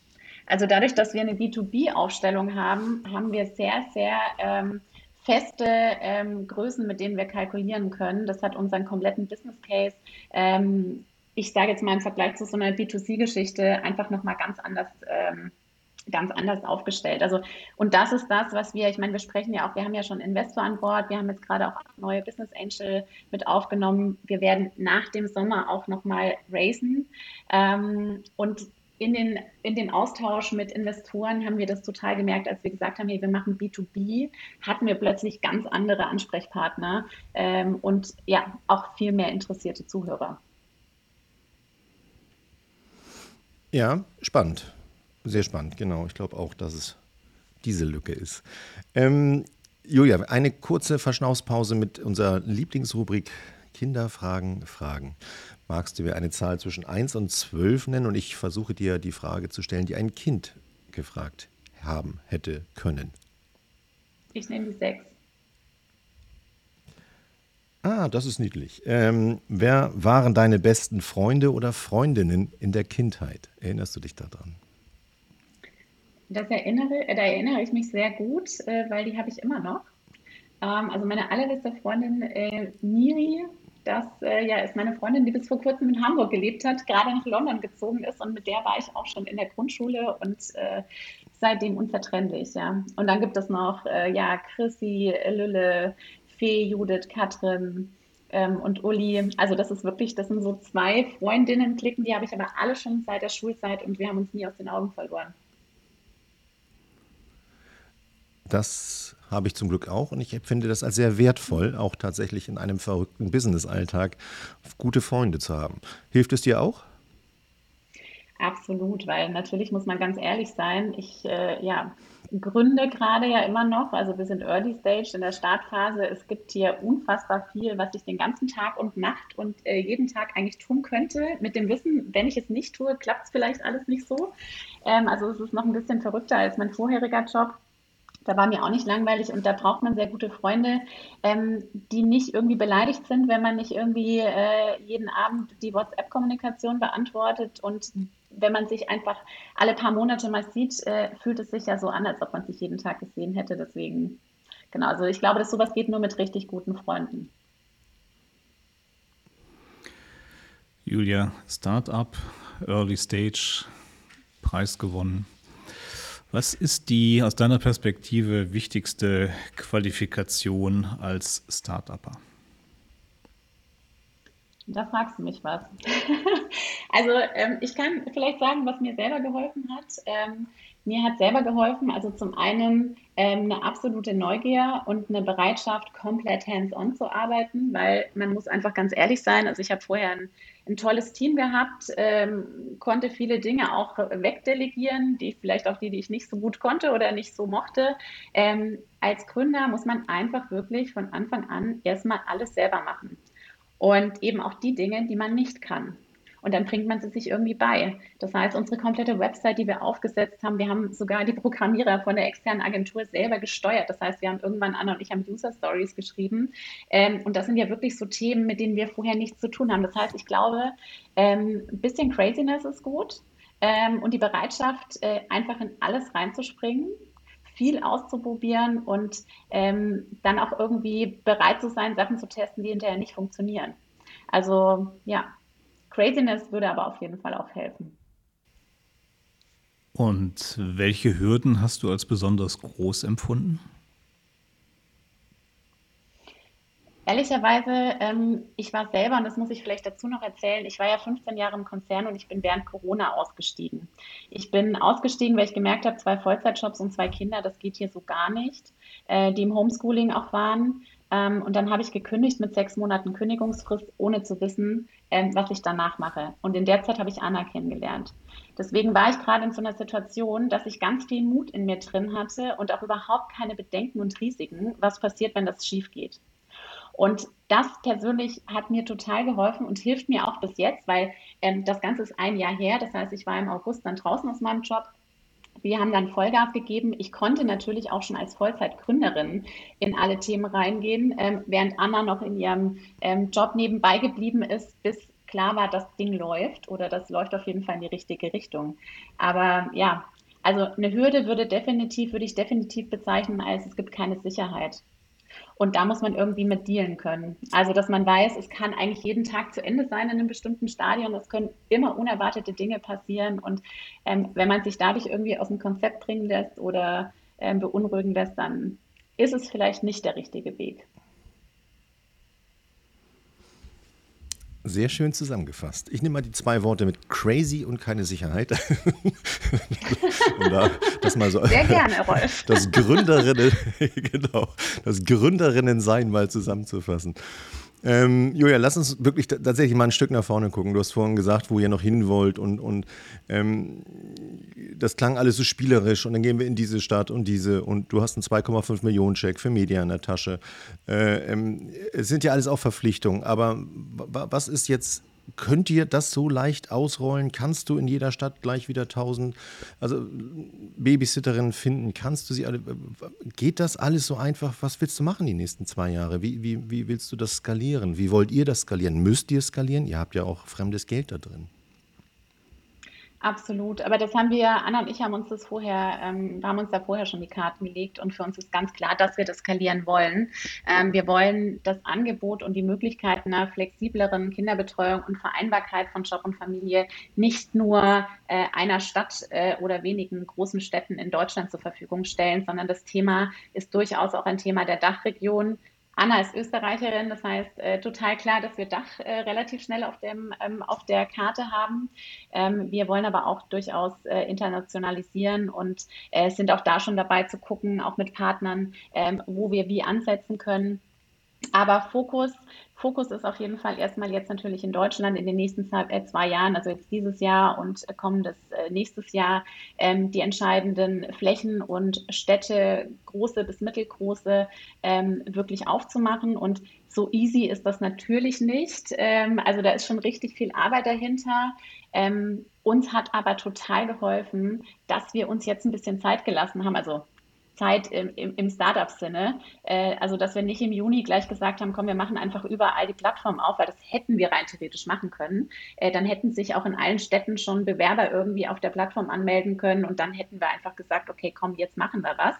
Also dadurch, dass wir eine B2B-Aufstellung haben, haben wir sehr, sehr ähm, feste ähm, Größen, mit denen wir kalkulieren können. Das hat unseren kompletten Business Case, ähm, ich sage jetzt mal im Vergleich zu so einer B2C-Geschichte, einfach nochmal ganz anders ähm, ganz anders aufgestellt. Also, und das ist das, was wir, ich meine, wir sprechen ja auch, wir haben ja schon Investor an Bord, wir haben jetzt gerade auch neue Business Angel mit aufgenommen. Wir werden nach dem Sommer auch nochmal raisen. Ähm, und in den, in den Austausch mit Investoren haben wir das total gemerkt, als wir gesagt haben, hey, wir machen B2B, hatten wir plötzlich ganz andere Ansprechpartner ähm, und ja, auch viel mehr interessierte Zuhörer. Ja, spannend. Sehr spannend, genau. Ich glaube auch, dass es diese Lücke ist. Ähm, Julia, eine kurze Verschnaufspause mit unserer Lieblingsrubrik Kinderfragen, Fragen. Magst du mir eine Zahl zwischen 1 und 12 nennen und ich versuche dir die Frage zu stellen, die ein Kind gefragt haben hätte können? Ich nehme die 6. Ah, das ist niedlich. Ähm, wer waren deine besten Freunde oder Freundinnen in der Kindheit? Erinnerst du dich daran? Das erinnere, da erinnere ich mich sehr gut, äh, weil die habe ich immer noch. Ähm, also meine allerbeste Freundin äh, Miri, das äh, ja, ist meine Freundin, die bis vor kurzem in Hamburg gelebt hat, gerade nach London gezogen ist und mit der war ich auch schon in der Grundschule und äh, seitdem unzertrennlich, ja. Und dann gibt es noch, äh, ja, Chrissy, Lülle, Fee, Judith, Katrin, ähm, und Uli. Also das ist wirklich, das sind so zwei Freundinnen klicken, die habe ich aber alle schon seit der Schulzeit und wir haben uns nie aus den Augen verloren. Das habe ich zum Glück auch und ich empfinde das als sehr wertvoll, auch tatsächlich in einem verrückten Business-Alltag gute Freunde zu haben. Hilft es dir auch? Absolut, weil natürlich muss man ganz ehrlich sein, ich äh, ja, gründe gerade ja immer noch, also wir sind Early Stage in der Startphase. Es gibt hier unfassbar viel, was ich den ganzen Tag und Nacht und äh, jeden Tag eigentlich tun könnte. Mit dem Wissen, wenn ich es nicht tue, klappt es vielleicht alles nicht so. Ähm, also es ist noch ein bisschen verrückter als mein vorheriger Job da war mir auch nicht langweilig und da braucht man sehr gute Freunde, ähm, die nicht irgendwie beleidigt sind, wenn man nicht irgendwie äh, jeden Abend die WhatsApp-Kommunikation beantwortet und wenn man sich einfach alle paar Monate mal sieht, äh, fühlt es sich ja so an, als ob man sich jeden Tag gesehen hätte. Deswegen, genau, also ich glaube, dass sowas geht nur mit richtig guten Freunden. Julia, Startup, Early Stage, Preis gewonnen. Was ist die aus deiner Perspektive wichtigste Qualifikation als Start-Upper? Da fragst du mich was. (laughs) also ähm, ich kann vielleicht sagen, was mir selber geholfen hat. Ähm, mir hat selber geholfen, also zum einen ähm, eine absolute Neugier und eine Bereitschaft, komplett hands-on zu arbeiten, weil man muss einfach ganz ehrlich sein. Also ich habe vorher ein, ein, tolles Team gehabt, ähm, konnte viele Dinge auch wegdelegieren, die vielleicht auch die, die ich nicht so gut konnte oder nicht so mochte. Ähm, als Gründer muss man einfach wirklich von Anfang an erstmal alles selber machen. Und eben auch die Dinge, die man nicht kann. Und dann bringt man sie sich irgendwie bei. Das heißt, unsere komplette Website, die wir aufgesetzt haben, wir haben sogar die Programmierer von der externen Agentur selber gesteuert. Das heißt, wir haben irgendwann Anna und ich haben User Stories geschrieben. Ähm, und das sind ja wirklich so Themen, mit denen wir vorher nichts zu tun haben. Das heißt, ich glaube, ähm, ein bisschen Craziness ist gut. Ähm, und die Bereitschaft, äh, einfach in alles reinzuspringen viel auszuprobieren und ähm, dann auch irgendwie bereit zu sein, Sachen zu testen, die hinterher nicht funktionieren. Also ja, Craziness würde aber auf jeden Fall auch helfen. Und welche Hürden hast du als besonders groß empfunden? Ehrlicherweise, ähm, ich war selber, und das muss ich vielleicht dazu noch erzählen, ich war ja 15 Jahre im Konzern und ich bin während Corona ausgestiegen. Ich bin ausgestiegen, weil ich gemerkt habe, zwei Vollzeitjobs und zwei Kinder, das geht hier so gar nicht, äh, die im Homeschooling auch waren. Ähm, und dann habe ich gekündigt mit sechs Monaten Kündigungsfrist, ohne zu wissen, ähm, was ich danach mache. Und in der Zeit habe ich Anna kennengelernt. Deswegen war ich gerade in so einer Situation, dass ich ganz viel Mut in mir drin hatte und auch überhaupt keine Bedenken und Risiken, was passiert, wenn das schief geht. Und das persönlich hat mir total geholfen und hilft mir auch bis jetzt, weil ähm, das Ganze ist ein Jahr her. Das heißt, ich war im August dann draußen aus meinem Job. Wir haben dann Vollgas gegeben. Ich konnte natürlich auch schon als Vollzeitgründerin in alle Themen reingehen, ähm, während Anna noch in ihrem ähm, Job nebenbei geblieben ist, bis klar war, das Ding läuft oder das läuft auf jeden Fall in die richtige Richtung. Aber ja, also eine Hürde würde definitiv, würde ich definitiv bezeichnen als es gibt keine Sicherheit. Und da muss man irgendwie mit dealen können. Also, dass man weiß, es kann eigentlich jeden Tag zu Ende sein in einem bestimmten Stadion. Es können immer unerwartete Dinge passieren. Und ähm, wenn man sich dadurch irgendwie aus dem Konzept bringen lässt oder ähm, beunruhigen lässt, dann ist es vielleicht nicht der richtige Weg. Sehr schön zusammengefasst. Ich nehme mal die zwei Worte mit crazy und keine Sicherheit. (laughs) da, das mal so Sehr gerne, Rolf. (laughs) Das Gründerinnen, (laughs) genau, das Gründerinnen-Sein mal zusammenzufassen. Ähm, Julia, lass uns wirklich tatsächlich mal ein Stück nach vorne gucken. Du hast vorhin gesagt, wo ihr noch hin wollt und, und ähm, das klang alles so spielerisch und dann gehen wir in diese Stadt und diese und du hast einen 2,5 Millionen Check für Media in der Tasche. Äh, ähm, es sind ja alles auch Verpflichtungen, aber was ist jetzt Könnt ihr das so leicht ausrollen? Kannst du in jeder Stadt gleich wieder 1000 also Babysitterinnen finden? Kannst du sie alle? Geht das alles so einfach? Was willst du machen die nächsten zwei Jahre? Wie, wie, wie willst du das skalieren? Wie wollt ihr das skalieren? Müsst ihr skalieren? Ihr habt ja auch fremdes Geld da drin. Absolut, aber das haben wir, Anna und ich haben uns das vorher, ähm, haben uns da vorher schon die Karten gelegt und für uns ist ganz klar, dass wir das skalieren wollen. Ähm, wir wollen das Angebot und die Möglichkeit einer flexibleren Kinderbetreuung und Vereinbarkeit von Job und Familie nicht nur äh, einer Stadt äh, oder wenigen großen Städten in Deutschland zur Verfügung stellen, sondern das Thema ist durchaus auch ein Thema der Dachregion. Anna ist Österreicherin, das heißt äh, total klar, dass wir Dach äh, relativ schnell auf, dem, ähm, auf der Karte haben. Ähm, wir wollen aber auch durchaus äh, internationalisieren und äh, sind auch da schon dabei zu gucken, auch mit Partnern, ähm, wo wir wie ansetzen können. Aber Fokus Fokus ist auf jeden Fall erstmal jetzt natürlich in Deutschland in den nächsten zwei, äh, Jahren, also jetzt dieses Jahr und kommendes äh, nächstes Jahr, ähm, die entscheidenden Flächen und Städte, große bis mittelgroße, ähm, wirklich aufzumachen. Und so easy ist das natürlich nicht. Ähm, also da ist schon richtig viel Arbeit dahinter. Uns hat aber total geholfen, dass wir uns jetzt ein bisschen Zeit gelassen haben. Also Zeit im, im, im Startup-Sinne. Äh, also, dass wir nicht im Juni gleich gesagt haben, komm, wir machen einfach überall die Plattform auf, weil das hätten wir rein theoretisch machen können. Äh, dann hätten sich auch in allen Städten schon Bewerber irgendwie auf der Plattform anmelden können und dann hätten wir einfach gesagt, okay, komm, jetzt machen wir was.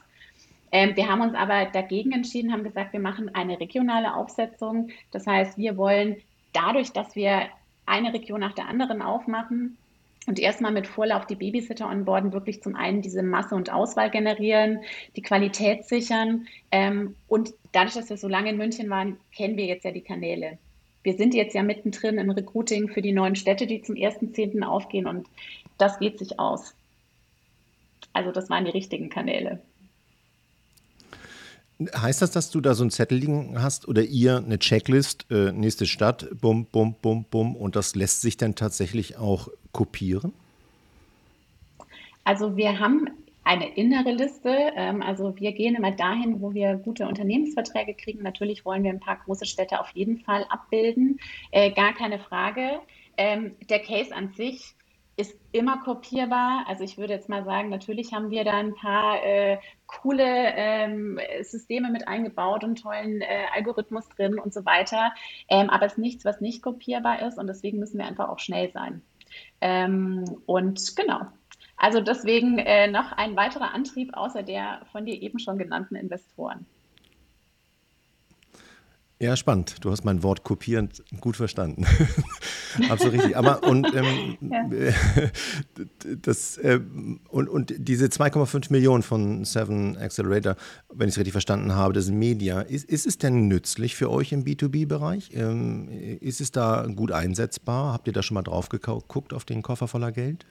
Ähm, wir haben uns aber dagegen entschieden, haben gesagt, wir machen eine regionale Aufsetzung. Das heißt, wir wollen dadurch, dass wir eine Region nach der anderen aufmachen, und erstmal mit Vorlauf die Babysitter onboarden, wirklich zum einen diese Masse und Auswahl generieren, die Qualität sichern. Ähm, und dadurch, dass wir so lange in München waren, kennen wir jetzt ja die Kanäle. wir sind jetzt ja mittendrin im Recruiting für die neuen Städte, die zum 1.10. aufgehen und das geht sich aus. Also das waren die richtigen Kanäle. Heißt das, dass du da so ein Zettel liegen hast oder ihr eine Checklist, äh, nächste Stadt, bum, bum, bum, bum und das lässt sich dann tatsächlich auch kopieren? Also wir haben eine innere Liste. Ähm, also wir gehen immer dahin, wo wir gute Unternehmensverträge kriegen. Natürlich wollen wir ein paar große Städte auf jeden Fall abbilden, äh, gar keine Frage. Ähm, der Case an sich ist immer kopierbar. Also ich würde jetzt mal sagen, natürlich haben wir da ein paar äh, coole ähm, Systeme mit eingebaut und tollen äh, Algorithmus drin und so weiter. Ähm, aber es ist nichts, was nicht kopierbar ist und deswegen müssen wir einfach auch schnell sein. Ähm, und genau. Also deswegen äh, noch ein weiterer Antrieb außer der von dir eben schon genannten Investoren. Ja, spannend. Du hast mein Wort kopierend gut verstanden. (laughs) Absolut richtig. Aber und, ähm, ja. (laughs) das, äh, und, und diese 2,5 Millionen von Seven Accelerator, wenn ich es richtig verstanden habe, das sind Media. Ist, ist es denn nützlich für euch im B2B-Bereich? Ähm, ist es da gut einsetzbar? Habt ihr da schon mal drauf geguckt auf den Koffer voller Geld?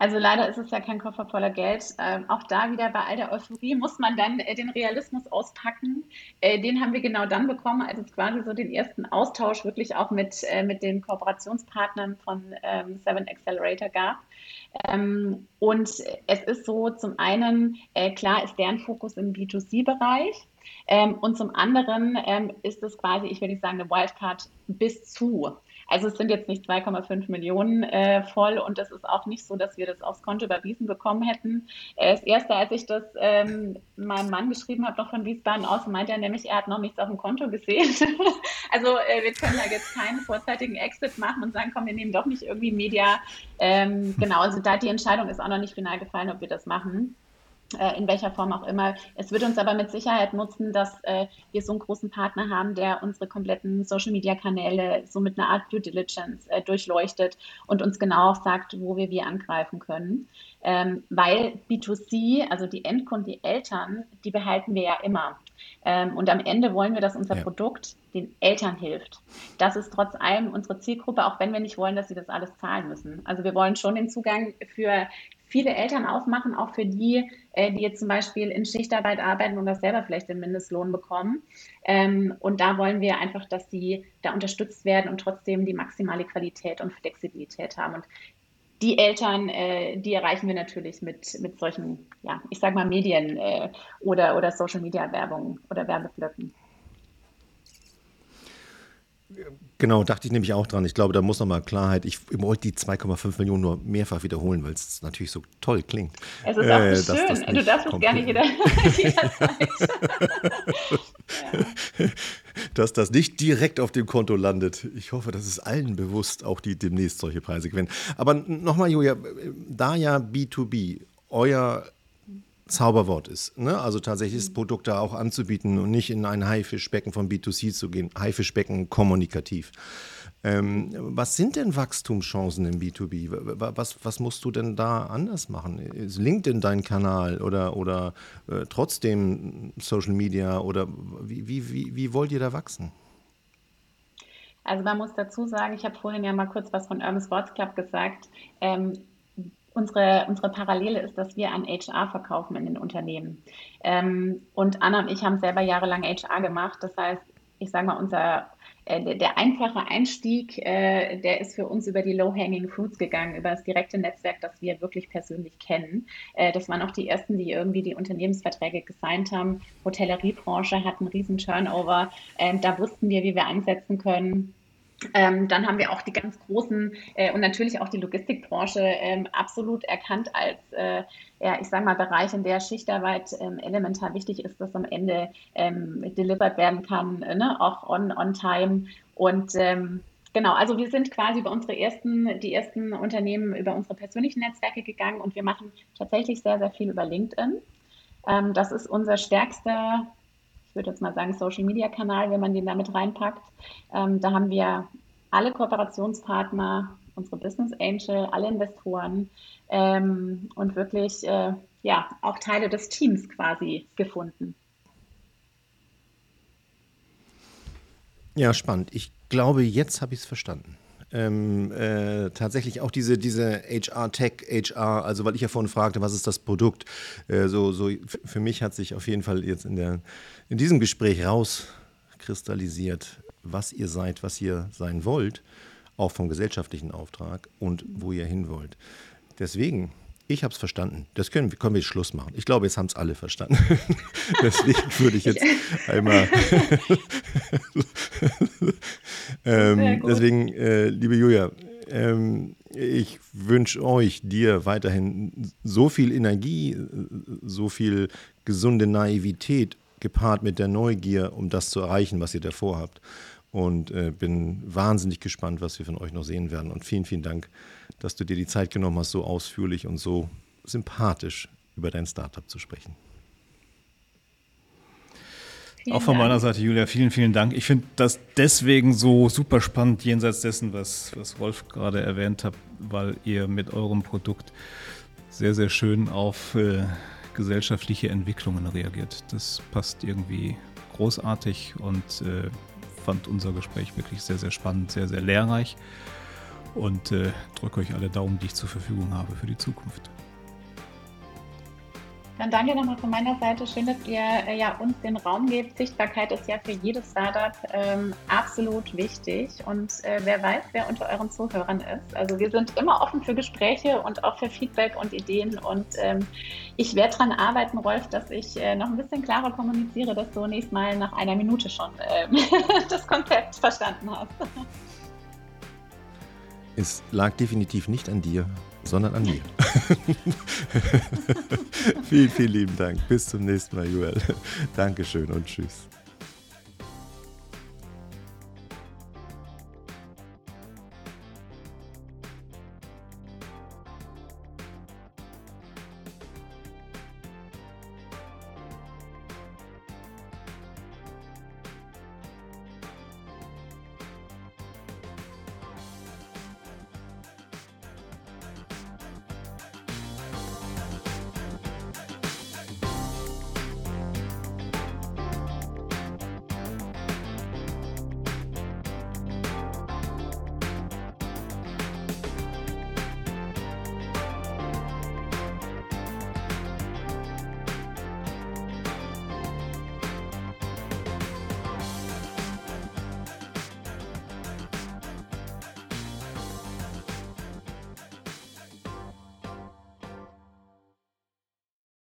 Also leider ist es ja kein Koffer voller Geld. Ähm, auch da wieder bei all der Euphorie muss man dann äh, den Realismus auspacken. Äh, den haben wir genau dann bekommen, als es quasi so den ersten Austausch wirklich auch mit, äh, mit den Kooperationspartnern von ähm, Seven Accelerator gab. Ähm, und es ist so, zum einen, äh, klar ist deren Fokus im B2C-Bereich. Ähm, und zum anderen ähm, ist es quasi, ich will nicht sagen, eine Wildcard bis zu. Also es sind jetzt nicht 2,5 Millionen äh, voll und es ist auch nicht so, dass wir das aufs Konto überwiesen bekommen hätten. Äh, das erste, als ich das ähm, meinem Mann geschrieben habe, noch von Wiesbaden aus, meinte er nämlich, er hat noch nichts auf dem Konto gesehen. (laughs) also äh, wir können da jetzt keinen vorzeitigen Exit machen und sagen, komm, wir nehmen doch nicht irgendwie Media. Ähm, genau, also da die Entscheidung ist auch noch nicht final gefallen, ob wir das machen. Äh, in welcher Form auch immer. Es wird uns aber mit Sicherheit nutzen, dass äh, wir so einen großen Partner haben, der unsere kompletten Social-Media-Kanäle so mit einer Art Due Diligence äh, durchleuchtet und uns genau auch sagt, wo wir wie angreifen können. Ähm, weil B2C, also die Endkunden, die Eltern, die behalten wir ja immer. Ähm, und am Ende wollen wir, dass unser ja. Produkt den Eltern hilft. Das ist trotz allem unsere Zielgruppe, auch wenn wir nicht wollen, dass sie das alles zahlen müssen. Also wir wollen schon den Zugang für viele Eltern aufmachen, auch für die, äh, die jetzt zum Beispiel in Schichtarbeit arbeiten und das selber vielleicht den Mindestlohn bekommen. Ähm, und da wollen wir einfach, dass sie da unterstützt werden und trotzdem die maximale Qualität und Flexibilität haben. Und die Eltern, äh, die erreichen wir natürlich mit, mit solchen, ja, ich sag mal Medien äh, oder, oder Social Media Werbung oder Werbeblöcken. Genau, dachte ich nämlich auch dran. Ich glaube, da muss nochmal Klarheit. Ich wollte die 2,5 Millionen nur mehrfach wiederholen, weil es natürlich so toll klingt. Es ist auch äh, so schön. Das du darfst es gerne jeder, (laughs) (laughs) jederzeit. ja. Dass das nicht direkt auf dem Konto landet. Ich hoffe, das ist allen bewusst, auch die demnächst solche Preise gewinnen. Aber nochmal, Julia, da ja B2B euer Zauberwort ist. Ne? Also tatsächlich das Produkt da auch anzubieten und nicht in ein Haifischbecken von B2C zu gehen. Haifischbecken kommunikativ. Ähm, was sind denn Wachstumschancen im B2B? Was, was musst du denn da anders machen? Ist LinkedIn dein Kanal oder, oder äh, trotzdem Social Media oder wie, wie, wie, wie wollt ihr da wachsen? Also man muss dazu sagen, ich habe vorhin ja mal kurz was von Urban Sports Club gesagt. Ähm, unsere, unsere Parallele ist, dass wir an HR verkaufen in den Unternehmen. Ähm, und Anna und ich haben selber jahrelang HR gemacht. Das heißt, ich sage mal, unser äh, der, einfache Einstieg, äh, der ist für uns über die Low-Hanging Fruits gegangen, über das direkte Netzwerk, das wir wirklich persönlich kennen. Äh, das waren auch die ersten, die irgendwie die Unternehmensverträge gesigned haben. Hotelleriebranche hat einen riesen Turnover. Ähm, da wussten wir, wie wir ansetzen können. Ähm, dann haben wir auch die ganz großen äh, und natürlich auch die Logistikbranche ähm, absolut erkannt als, äh, ja, ich sage mal, Bereich, in der Schichtarbeit ähm, elementar wichtig ist, dass am Ende ähm, delivered werden kann, äh, ne? auch on, on time. Und ähm, genau, also wir sind quasi über unsere ersten, die ersten Unternehmen über unsere persönlichen Netzwerke gegangen und wir machen tatsächlich sehr, sehr viel über LinkedIn. Ähm, das ist unser stärkster ich würde jetzt mal sagen, Social Media Kanal, wenn man den damit reinpackt. Ähm, da haben wir alle Kooperationspartner, unsere Business Angel, alle Investoren ähm, und wirklich äh, ja auch Teile des Teams quasi gefunden. Ja, spannend. Ich glaube, jetzt habe ich es verstanden. Ähm, äh, tatsächlich auch diese, diese HR-Tech, HR, also weil ich ja vorhin fragte, was ist das Produkt? Äh, so, so für mich hat sich auf jeden Fall jetzt in, der, in diesem Gespräch rauskristallisiert, was ihr seid, was ihr sein wollt, auch vom gesellschaftlichen Auftrag und wo ihr hin wollt. Deswegen ich habe es verstanden. Das können, können wir Schluss machen. Ich glaube, jetzt haben es alle verstanden. (laughs) Deswegen würde ich jetzt (laughs) einmal. (laughs) ähm, deswegen, äh, liebe Julia, ähm, ich wünsche euch, dir weiterhin so viel Energie, so viel gesunde Naivität gepaart mit der Neugier, um das zu erreichen, was ihr davor habt. Und äh, bin wahnsinnig gespannt, was wir von euch noch sehen werden. Und vielen, vielen Dank dass du dir die Zeit genommen hast, so ausführlich und so sympathisch über dein Startup zu sprechen. Vielen Auch von Dank. meiner Seite, Julia, vielen, vielen Dank. Ich finde das deswegen so super spannend, jenseits dessen, was, was Wolf gerade erwähnt hat, weil ihr mit eurem Produkt sehr, sehr schön auf äh, gesellschaftliche Entwicklungen reagiert. Das passt irgendwie großartig und äh, fand unser Gespräch wirklich sehr, sehr spannend, sehr, sehr lehrreich und äh, drücke euch alle Daumen, die ich zur Verfügung habe für die Zukunft. Dann danke nochmal von meiner Seite. Schön, dass ihr äh, ja, uns den Raum gebt. Sichtbarkeit ist ja für jedes Startup ähm, absolut wichtig. Und äh, wer weiß, wer unter euren Zuhörern ist. Also wir sind immer offen für Gespräche und auch für Feedback und Ideen. Und ähm, ich werde daran arbeiten, Rolf, dass ich äh, noch ein bisschen klarer kommuniziere, dass du nächstes Mal nach einer Minute schon ähm, (laughs) das Konzept verstanden hast. Es lag definitiv nicht an dir, sondern an mir. (laughs) vielen, vielen lieben Dank. Bis zum nächsten Mal, Joel. Dankeschön und tschüss.